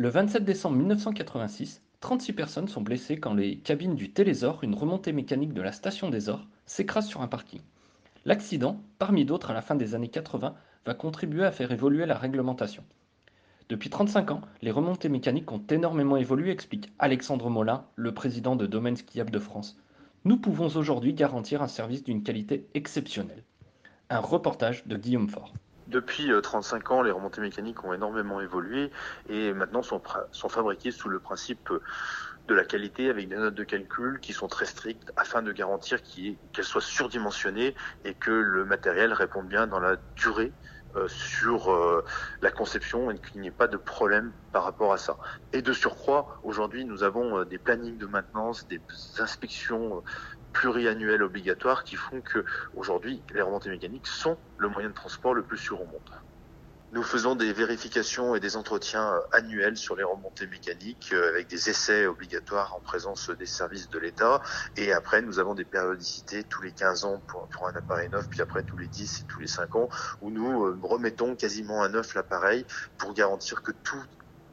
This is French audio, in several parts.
Le 27 décembre 1986, 36 personnes sont blessées quand les cabines du Télésor, une remontée mécanique de la station des Ors, s'écrasent sur un parking. L'accident, parmi d'autres à la fin des années 80, va contribuer à faire évoluer la réglementation. Depuis 35 ans, les remontées mécaniques ont énormément évolué, explique Alexandre Molin, le président de Domaine Skiable de France. Nous pouvons aujourd'hui garantir un service d'une qualité exceptionnelle. Un reportage de Guillaume Faure. Depuis 35 ans, les remontées mécaniques ont énormément évolué et maintenant sont, sont fabriquées sous le principe de la qualité avec des notes de calcul qui sont très strictes afin de garantir qu'elles soient surdimensionnées et que le matériel réponde bien dans la durée euh, sur euh, la conception et qu'il n'y ait pas de problème par rapport à ça. Et de surcroît, aujourd'hui, nous avons euh, des plannings de maintenance, des inspections pluriannuelles obligatoires qui font que aujourd'hui les remontées mécaniques sont le moyen de transport le plus sûr au monde. Nous faisons des vérifications et des entretiens euh, annuels sur les remontées mécaniques euh, avec des essais obligatoires en présence des services de l'État. Et après, nous avons des périodicités tous les 15 ans pour, un appareil neuf, puis après tous les 10 et tous les 5 ans, où nous euh, remettons quasiment à neuf l'appareil pour garantir que tout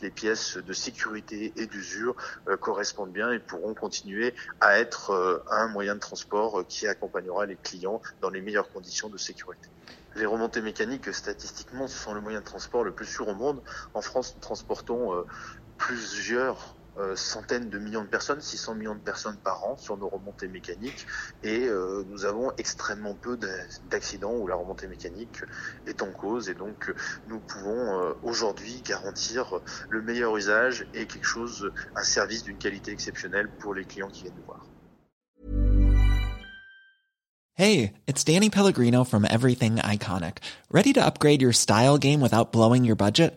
les pièces de sécurité et d'usure euh, correspondent bien et pourront continuer à être euh, un moyen de transport euh, qui accompagnera les clients dans les meilleures conditions de sécurité. Les remontées mécaniques, statistiquement, ce sont le moyen de transport le plus sûr au monde. En France, nous transportons plusieurs euh, centaines de millions de personnes, 600 millions de personnes par an sur nos remontées mécaniques et euh, nous avons extrêmement peu d'accidents où la remontée mécanique est en cause et donc nous pouvons euh, aujourd'hui garantir le meilleur usage et quelque chose, un service d'une qualité exceptionnelle pour les clients qui viennent nous voir. Hey, it's Danny Pellegrino from Everything Iconic. Ready to upgrade your style game without blowing your budget?